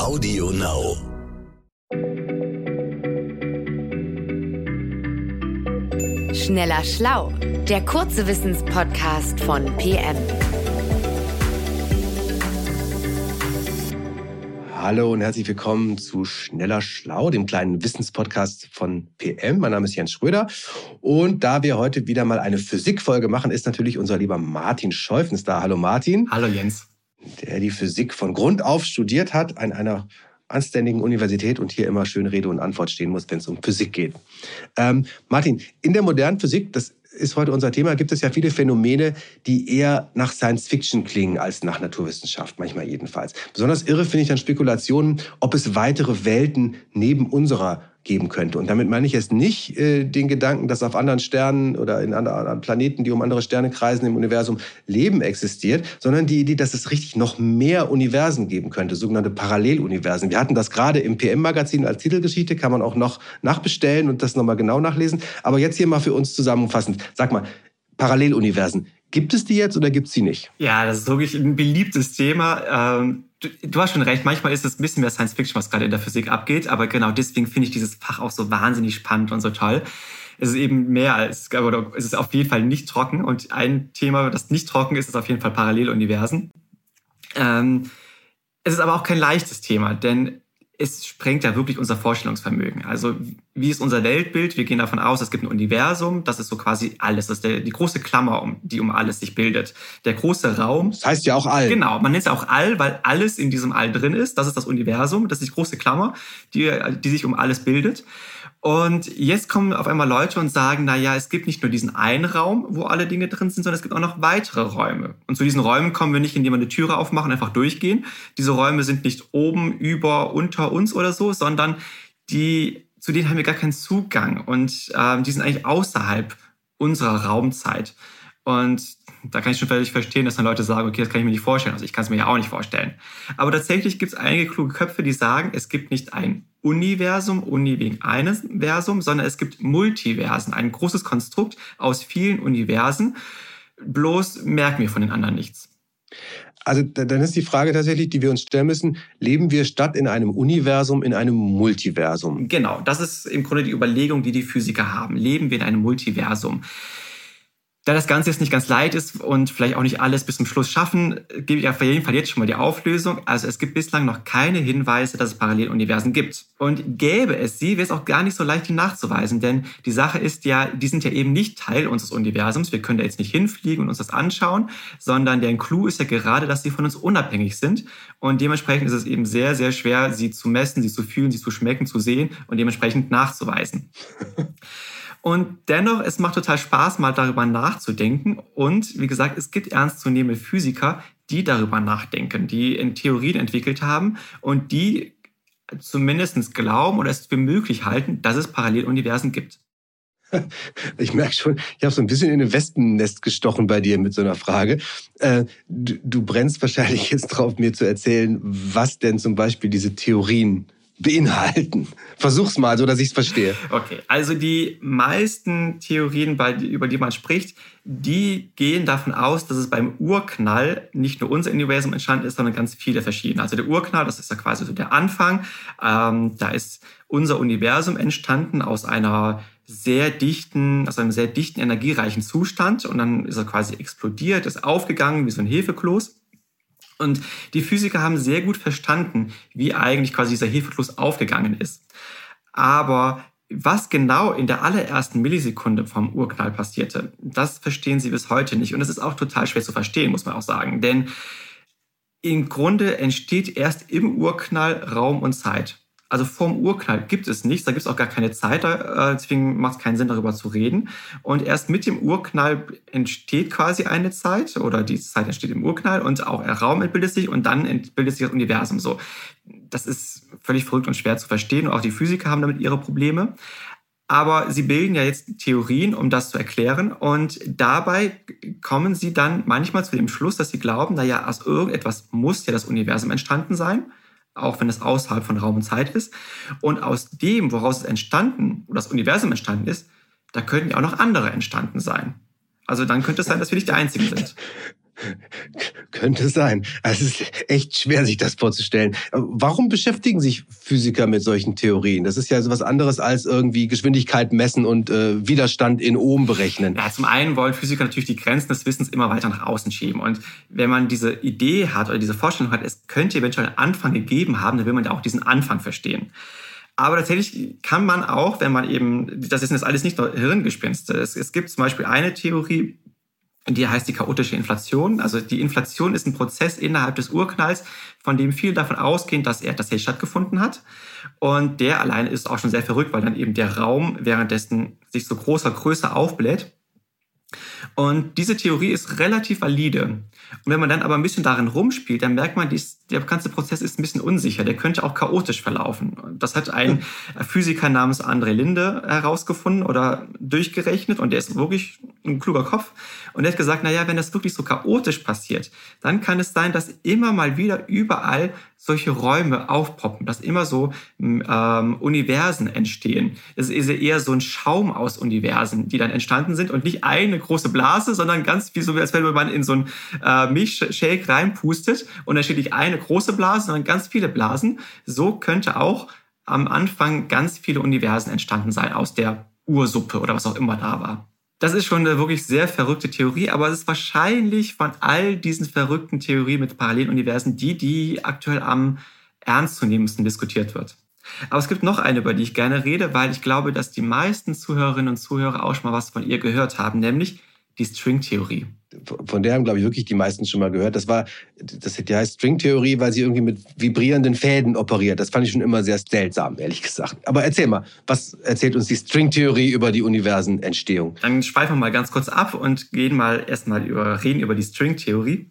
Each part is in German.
Audio Now. Schneller Schlau, der kurze Wissenspodcast von PM. Hallo und herzlich willkommen zu Schneller Schlau, dem kleinen Wissenspodcast von PM. Mein Name ist Jens Schröder und da wir heute wieder mal eine Physikfolge machen, ist natürlich unser lieber Martin Scheufens da. Hallo Martin. Hallo Jens. Der die Physik von Grund auf studiert hat an einer anständigen Universität und hier immer schön Rede und Antwort stehen muss, wenn es um Physik geht. Ähm, Martin, in der modernen Physik, das ist heute unser Thema, gibt es ja viele Phänomene, die eher nach Science Fiction klingen als nach Naturwissenschaft, manchmal jedenfalls. Besonders irre finde ich dann Spekulationen, ob es weitere Welten neben unserer geben könnte. Und damit meine ich jetzt nicht äh, den Gedanken, dass auf anderen Sternen oder in anderen Planeten, die um andere Sterne kreisen im Universum, Leben existiert, sondern die Idee, dass es richtig noch mehr Universen geben könnte, sogenannte Paralleluniversen. Wir hatten das gerade im PM-Magazin als Titelgeschichte, kann man auch noch nachbestellen und das nochmal genau nachlesen. Aber jetzt hier mal für uns zusammenfassend. Sag mal, Paralleluniversen. Gibt es die jetzt oder gibt es sie nicht? Ja, das ist wirklich ein beliebtes Thema. Ähm, du, du, hast schon recht, manchmal ist es ein bisschen mehr Science Fiction, was gerade in der Physik abgeht, aber genau deswegen finde ich dieses Fach auch so wahnsinnig spannend und so toll. Es ist eben mehr als, oder es ist auf jeden Fall nicht trocken und ein Thema, das nicht trocken ist, ist auf jeden Fall Paralleluniversen. Ähm, es ist aber auch kein leichtes Thema, denn es sprengt ja wirklich unser Vorstellungsvermögen. Also wie ist unser Weltbild? Wir gehen davon aus, es gibt ein Universum, das ist so quasi alles, das ist der, die große Klammer, um, die um alles sich bildet. Der große Raum. Das heißt ja auch All. Genau, man nennt es ja auch All, weil alles in diesem All drin ist. Das ist das Universum, das ist die große Klammer, die, die sich um alles bildet. Und jetzt kommen auf einmal Leute und sagen, na ja, es gibt nicht nur diesen einen Raum, wo alle Dinge drin sind, sondern es gibt auch noch weitere Räume. Und zu diesen Räumen kommen wir nicht, indem wir eine Türe aufmachen einfach durchgehen. Diese Räume sind nicht oben, über, unter uns oder so, sondern die, zu denen haben wir gar keinen Zugang und äh, die sind eigentlich außerhalb unserer Raumzeit. Und da kann ich schon völlig verstehen, dass dann Leute sagen, okay, das kann ich mir nicht vorstellen. Also ich kann es mir ja auch nicht vorstellen. Aber tatsächlich gibt es einige kluge Köpfe, die sagen, es gibt nicht ein Universum, Uni wegen eines Versum, sondern es gibt Multiversen, ein großes Konstrukt aus vielen Universen. Bloß merken wir von den anderen nichts. Also dann ist die Frage tatsächlich, die wir uns stellen müssen, leben wir statt in einem Universum in einem Multiversum? Genau, das ist im Grunde die Überlegung, die die Physiker haben. Leben wir in einem Multiversum? Da das Ganze jetzt nicht ganz leicht ist und vielleicht auch nicht alles bis zum Schluss schaffen, gebe ich auf jeden Fall jetzt schon mal die Auflösung. Also es gibt bislang noch keine Hinweise, dass es Paralleluniversen gibt. Und gäbe es sie, wäre es auch gar nicht so leicht, die nachzuweisen. Denn die Sache ist ja, die sind ja eben nicht Teil unseres Universums. Wir können da jetzt nicht hinfliegen und uns das anschauen, sondern der Clou ist ja gerade, dass sie von uns unabhängig sind. Und dementsprechend ist es eben sehr, sehr schwer, sie zu messen, sie zu fühlen, sie zu schmecken, zu sehen und dementsprechend nachzuweisen. Und dennoch, es macht total Spaß, mal darüber nachzudenken. Und wie gesagt, es gibt ernstzunehmende Physiker, die darüber nachdenken, die in Theorien entwickelt haben und die zumindest glauben oder es für möglich halten, dass es Paralleluniversen gibt. Ich merke schon, ich habe so ein bisschen in ein Wespennest gestochen bei dir mit so einer Frage. Äh, du, du brennst wahrscheinlich jetzt drauf, mir zu erzählen, was denn zum Beispiel diese Theorien beinhalten? Versuch's mal, so dass ich es verstehe. Okay, also die meisten Theorien, über die man spricht, die gehen davon aus, dass es beim Urknall nicht nur unser Universum entstanden ist, sondern ganz viele verschiedene. Also der Urknall, das ist ja quasi so der Anfang. Ähm, da ist unser Universum entstanden aus einer sehr dichten, aus einem sehr dichten, energiereichen Zustand und dann ist er quasi explodiert, ist aufgegangen wie so ein Hefekloß. Und die Physiker haben sehr gut verstanden, wie eigentlich quasi dieser Hefekloß aufgegangen ist. Aber was genau in der allerersten Millisekunde vom Urknall passierte, das verstehen sie bis heute nicht. Und das ist auch total schwer zu verstehen, muss man auch sagen. Denn im Grunde entsteht erst im Urknall Raum und Zeit. Also vorm Urknall gibt es nichts, da gibt es auch gar keine Zeit, äh, deswegen macht es keinen Sinn, darüber zu reden. Und erst mit dem Urknall entsteht quasi eine Zeit oder die Zeit entsteht im Urknall und auch der Raum entbildet sich und dann entbildet sich das Universum so. Das ist völlig verrückt und schwer zu verstehen und auch die Physiker haben damit ihre Probleme. Aber sie bilden ja jetzt Theorien, um das zu erklären. Und dabei kommen sie dann manchmal zu dem Schluss, dass sie glauben, naja, aus irgendetwas muss ja das Universum entstanden sein auch wenn es außerhalb von Raum und Zeit ist. Und aus dem, woraus es entstanden, oder das Universum entstanden ist, da könnten ja auch noch andere entstanden sein. Also dann könnte es sein, dass wir nicht die Einzigen sind. Könnte sein. Also es ist echt schwer, sich das vorzustellen. Warum beschäftigen sich Physiker mit solchen Theorien? Das ist ja so was anderes als irgendwie Geschwindigkeit messen und äh, Widerstand in Ohm berechnen. Ja, zum einen wollen Physiker natürlich die Grenzen des Wissens immer weiter nach außen schieben. Und wenn man diese Idee hat oder diese Vorstellung hat, es könnte eventuell einen Anfang gegeben haben, dann will man ja auch diesen Anfang verstehen. Aber tatsächlich kann man auch, wenn man eben, das ist jetzt alles nicht nur Hirngespinste. Es, es gibt zum Beispiel eine Theorie, die heißt die chaotische Inflation. Also die Inflation ist ein Prozess innerhalb des Urknalls, von dem viele davon ausgehen, dass er tatsächlich stattgefunden hat. Und der alleine ist auch schon sehr verrückt, weil dann eben der Raum währenddessen sich so großer Größe aufbläht. Und diese Theorie ist relativ valide. Und wenn man dann aber ein bisschen darin rumspielt, dann merkt man, dies, der ganze Prozess ist ein bisschen unsicher. Der könnte auch chaotisch verlaufen. Das hat ein Physiker namens André Linde herausgefunden oder durchgerechnet. Und der ist wirklich ein kluger Kopf. Und er hat gesagt, na ja, wenn das wirklich so chaotisch passiert, dann kann es sein, dass immer mal wieder überall solche Räume aufpoppen, dass immer so ähm, Universen entstehen. Es ist eher so ein Schaum aus Universen, die dann entstanden sind und nicht eine große Blase, sondern ganz wie so, als wenn man in so einen äh, Milchshake reinpustet und dann steht nicht eine große Blase, sondern ganz viele Blasen. So könnte auch am Anfang ganz viele Universen entstanden sein aus der Ursuppe oder was auch immer da war. Das ist schon eine wirklich sehr verrückte Theorie, aber es ist wahrscheinlich von all diesen verrückten Theorien mit Paralleluniversen die, die aktuell am ernstzunehmendsten diskutiert wird. Aber es gibt noch eine, über die ich gerne rede, weil ich glaube, dass die meisten Zuhörerinnen und Zuhörer auch schon mal was von ihr gehört haben, nämlich die Stringtheorie. Von der haben, glaube ich, wirklich die meisten schon mal gehört. Das war, das die heißt Stringtheorie, weil sie irgendwie mit vibrierenden Fäden operiert. Das fand ich schon immer sehr seltsam, ehrlich gesagt. Aber erzähl mal, was erzählt uns die Stringtheorie über die Universenentstehung? Dann schweifen wir mal ganz kurz ab und gehen mal erstmal über, reden über die Stringtheorie.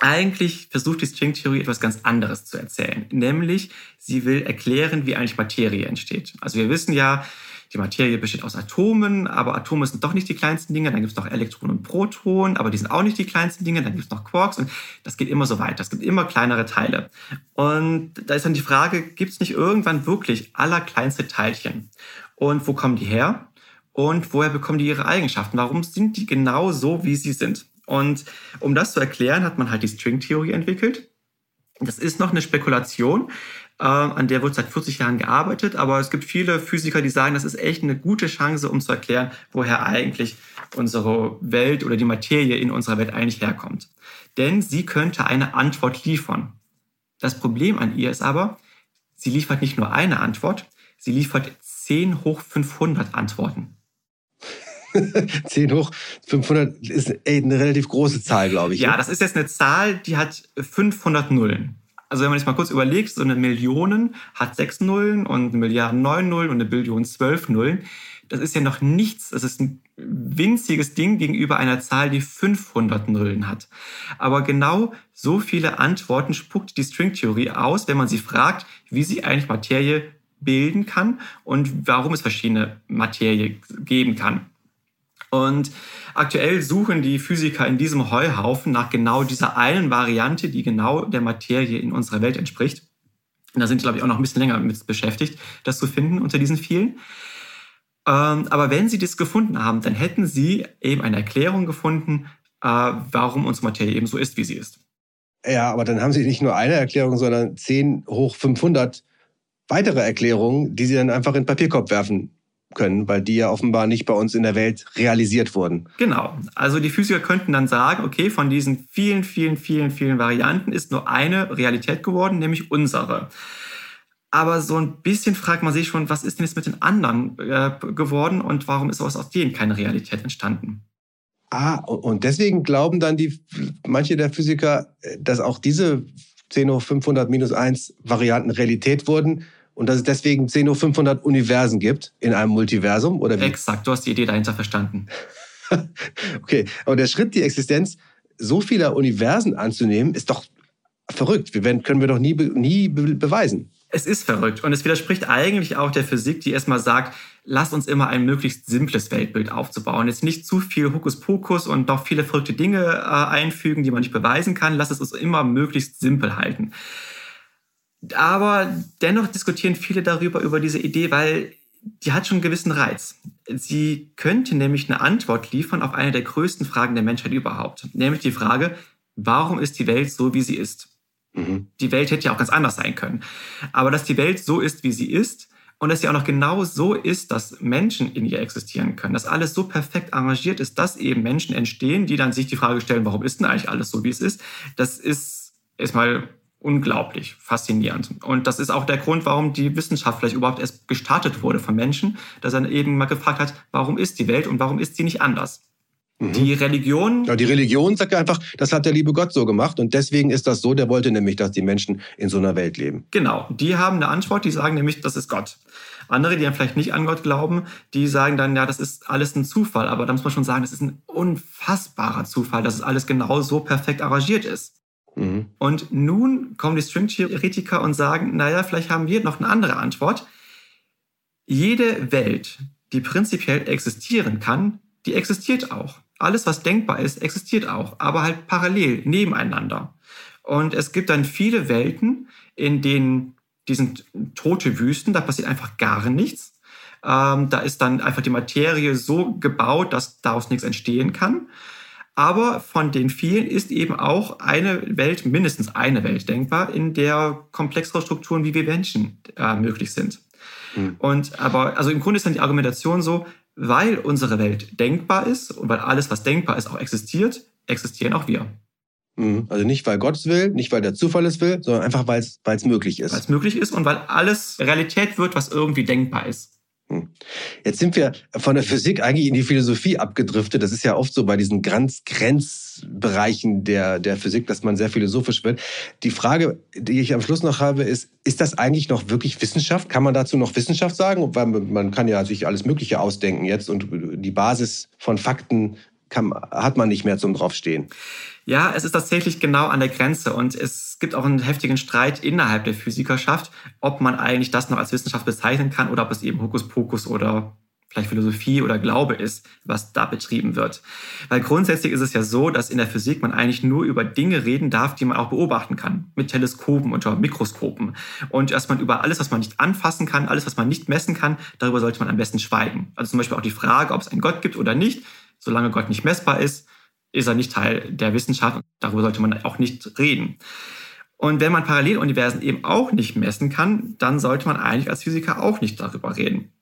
Eigentlich versucht die Stringtheorie etwas ganz anderes zu erzählen. Nämlich, sie will erklären, wie eigentlich Materie entsteht. Also wir wissen ja, die Materie besteht aus Atomen, aber Atome sind doch nicht die kleinsten Dinge. Dann gibt es noch Elektronen und Protonen, aber die sind auch nicht die kleinsten Dinge. Dann gibt es noch Quarks und das geht immer so weiter. Es gibt immer kleinere Teile. Und da ist dann die Frage, gibt es nicht irgendwann wirklich allerkleinste Teilchen? Und wo kommen die her? Und woher bekommen die ihre Eigenschaften? Warum sind die genau so, wie sie sind? Und um das zu erklären, hat man halt die Stringtheorie entwickelt. Das ist noch eine Spekulation, an der wird seit 40 Jahren gearbeitet, aber es gibt viele Physiker, die sagen, das ist echt eine gute Chance, um zu erklären, woher eigentlich unsere Welt oder die Materie in unserer Welt eigentlich herkommt. Denn sie könnte eine Antwort liefern. Das Problem an ihr ist aber, sie liefert nicht nur eine Antwort, sie liefert 10 hoch 500 Antworten. 10 hoch 500 ist eine relativ große Zahl, glaube ich. Ja, ne? das ist jetzt eine Zahl, die hat 500 Nullen. Also wenn man sich mal kurz überlegt, so eine Million hat sechs Nullen und eine Milliarde neun Nullen und eine Billion zwölf Nullen. Das ist ja noch nichts. Das ist ein winziges Ding gegenüber einer Zahl, die 500 Nullen hat. Aber genau so viele Antworten spuckt die Stringtheorie aus, wenn man sie fragt, wie sie eigentlich Materie bilden kann und warum es verschiedene Materie geben kann. Und aktuell suchen die Physiker in diesem Heuhaufen nach genau dieser einen Variante, die genau der Materie in unserer Welt entspricht. Und da sind, glaube ich, auch noch ein bisschen länger mit beschäftigt, das zu finden unter diesen vielen. Ähm, aber wenn sie das gefunden haben, dann hätten sie eben eine Erklärung gefunden, äh, warum unsere Materie eben so ist, wie sie ist. Ja, aber dann haben sie nicht nur eine Erklärung, sondern 10 hoch 500 weitere Erklärungen, die sie dann einfach in den Papierkorb werfen können, weil die ja offenbar nicht bei uns in der Welt realisiert wurden. Genau. Also die Physiker könnten dann sagen, okay, von diesen vielen, vielen, vielen, vielen Varianten ist nur eine Realität geworden, nämlich unsere. Aber so ein bisschen fragt man sich schon, was ist denn jetzt mit den anderen äh, geworden und warum ist aus denen keine Realität entstanden? Ah, und deswegen glauben dann die, manche der Physiker, äh, dass auch diese 10 hoch 500 minus 1 Varianten Realität wurden, und dass es deswegen 10 hoch 500 Universen gibt in einem Multiversum? Oder wie? Exakt, du hast die Idee dahinter verstanden. okay, aber der Schritt, die Existenz so vieler Universen anzunehmen, ist doch verrückt. Wir werden, können wir doch nie, nie beweisen. Es ist verrückt und es widerspricht eigentlich auch der Physik, die erstmal sagt, lasst uns immer ein möglichst simples Weltbild aufzubauen. Jetzt nicht zu viel Hokuspokus und noch viele verrückte Dinge äh, einfügen, die man nicht beweisen kann. Lasst es uns immer möglichst simpel halten. Aber dennoch diskutieren viele darüber, über diese Idee, weil die hat schon einen gewissen Reiz. Sie könnte nämlich eine Antwort liefern auf eine der größten Fragen der Menschheit überhaupt. Nämlich die Frage, warum ist die Welt so, wie sie ist? Mhm. Die Welt hätte ja auch ganz anders sein können. Aber dass die Welt so ist, wie sie ist, und dass sie auch noch genau so ist, dass Menschen in ihr existieren können, dass alles so perfekt arrangiert ist, dass eben Menschen entstehen, die dann sich die Frage stellen, warum ist denn eigentlich alles so, wie es ist? Das ist erstmal unglaublich faszinierend. Und das ist auch der Grund, warum die Wissenschaft vielleicht überhaupt erst gestartet wurde von Menschen, dass er eben mal gefragt hat, warum ist die Welt und warum ist sie nicht anders? Mhm. Die Religion. Ja, die Religion sagt einfach, das hat der liebe Gott so gemacht und deswegen ist das so. Der wollte nämlich, dass die Menschen in so einer Welt leben. Genau. Die haben eine Antwort, die sagen nämlich, das ist Gott. Andere, die dann vielleicht nicht an Gott glauben, die sagen dann, ja, das ist alles ein Zufall. Aber da muss man schon sagen, das ist ein unfassbarer Zufall, dass es alles genau so perfekt arrangiert ist. Mhm. Und nun kommen die String-Theoretiker und sagen, naja, vielleicht haben wir noch eine andere Antwort. Jede Welt, die prinzipiell existieren kann, die existiert auch. Alles, was denkbar ist, existiert auch, aber halt parallel, nebeneinander. Und es gibt dann viele Welten, in denen die sind tote Wüsten, da passiert einfach gar nichts. Ähm, da ist dann einfach die Materie so gebaut, dass daraus nichts entstehen kann. Aber von den vielen ist eben auch eine Welt, mindestens eine Welt denkbar, in der komplexere Strukturen wie wir Menschen äh, möglich sind. Mhm. Und aber, also im Grunde ist dann die Argumentation so, weil unsere Welt denkbar ist und weil alles, was denkbar ist, auch existiert, existieren auch wir. Mhm. Also nicht, weil Gott es will, nicht, weil der Zufall es will, sondern einfach, weil es möglich ist. Weil es möglich ist und weil alles Realität wird, was irgendwie denkbar ist. Jetzt sind wir von der Physik eigentlich in die Philosophie abgedriftet. Das ist ja oft so bei diesen Grenz Grenzbereichen der, der Physik, dass man sehr philosophisch wird. Die Frage, die ich am Schluss noch habe, ist, ist das eigentlich noch wirklich Wissenschaft? Kann man dazu noch Wissenschaft sagen? Weil man kann ja sich alles Mögliche ausdenken jetzt und die Basis von Fakten kann, hat man nicht mehr zum draufstehen. Ja, es ist tatsächlich genau an der Grenze und es gibt auch einen heftigen Streit innerhalb der Physikerschaft, ob man eigentlich das noch als Wissenschaft bezeichnen kann oder ob es eben Hokuspokus oder vielleicht Philosophie oder Glaube ist, was da betrieben wird. Weil grundsätzlich ist es ja so, dass in der Physik man eigentlich nur über Dinge reden darf, die man auch beobachten kann. Mit Teleskopen unter Mikroskopen. Und dass man über alles, was man nicht anfassen kann, alles, was man nicht messen kann, darüber sollte man am besten schweigen. Also zum Beispiel auch die Frage, ob es einen Gott gibt oder nicht. Solange Gott nicht messbar ist, ist er nicht Teil der Wissenschaft. Darüber sollte man auch nicht reden. Und wenn man Paralleluniversen eben auch nicht messen kann, dann sollte man eigentlich als Physiker auch nicht darüber reden.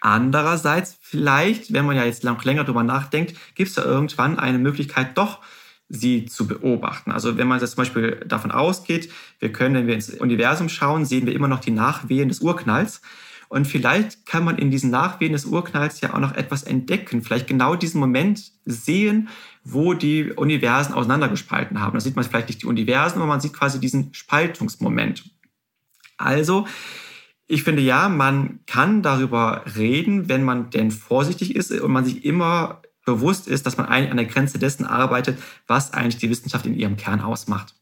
Andererseits, vielleicht, wenn man ja jetzt noch länger darüber nachdenkt, gibt es da irgendwann eine Möglichkeit, doch sie zu beobachten. Also wenn man jetzt zum Beispiel davon ausgeht, wir können, wenn wir ins Universum schauen, sehen wir immer noch die Nachwehen des Urknalls. Und vielleicht kann man in diesen Nachwehen des Urknalls ja auch noch etwas entdecken. Vielleicht genau diesen Moment sehen, wo die Universen auseinandergespalten haben. Da sieht man vielleicht nicht die Universen, aber man sieht quasi diesen Spaltungsmoment. Also, ich finde ja, man kann darüber reden, wenn man denn vorsichtig ist und man sich immer bewusst ist, dass man eigentlich an der Grenze dessen arbeitet, was eigentlich die Wissenschaft in ihrem Kern ausmacht.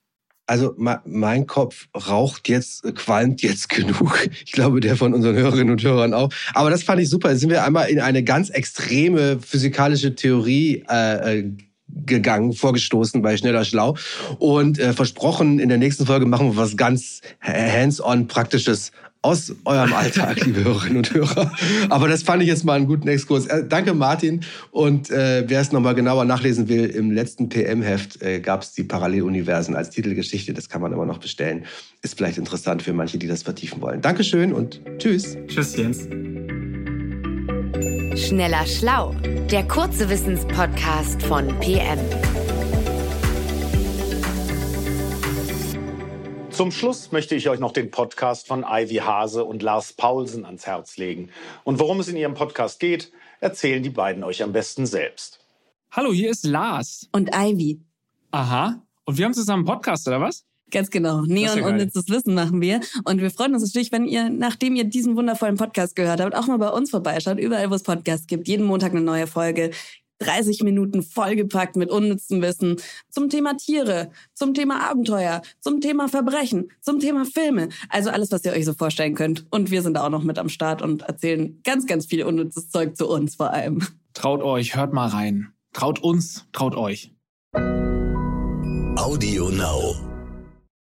Also mein Kopf raucht jetzt, qualmt jetzt genug. Ich glaube, der von unseren Hörerinnen und Hörern auch. Aber das fand ich super. Jetzt sind wir einmal in eine ganz extreme physikalische Theorie äh, äh gegangen, vorgestoßen bei Schneller Schlau und äh, versprochen, in der nächsten Folge machen wir was ganz hands-on Praktisches aus eurem Alltag, liebe Hörerinnen und Hörer. Aber das fand ich jetzt mal einen guten Exkurs. Äh, danke, Martin. Und äh, wer es nochmal genauer nachlesen will, im letzten PM-Heft äh, gab es die Paralleluniversen als Titelgeschichte. Das kann man immer noch bestellen. Ist vielleicht interessant für manche, die das vertiefen wollen. Dankeschön und tschüss. Tschüss, Jens. Schneller Schlau, der kurze Wissenspodcast von PM. Zum Schluss möchte ich euch noch den Podcast von Ivy Hase und Lars Paulsen ans Herz legen. Und worum es in ihrem Podcast geht, erzählen die beiden euch am besten selbst. Hallo, hier ist Lars. Und Ivy. Aha. Und wir haben zusammen einen Podcast, oder was? Ganz genau. Neon ja unnützes Wissen machen wir. Und wir freuen uns natürlich, wenn ihr, nachdem ihr diesen wundervollen Podcast gehört habt, auch mal bei uns vorbeischaut. Überall, wo es Podcasts gibt. Jeden Montag eine neue Folge. 30 Minuten vollgepackt mit unnützem Wissen zum Thema Tiere, zum Thema Abenteuer, zum Thema Verbrechen, zum Thema Filme. Also alles, was ihr euch so vorstellen könnt. Und wir sind auch noch mit am Start und erzählen ganz, ganz viel unnützes Zeug zu uns vor allem. Traut euch, hört mal rein. Traut uns, traut euch. Audio Now.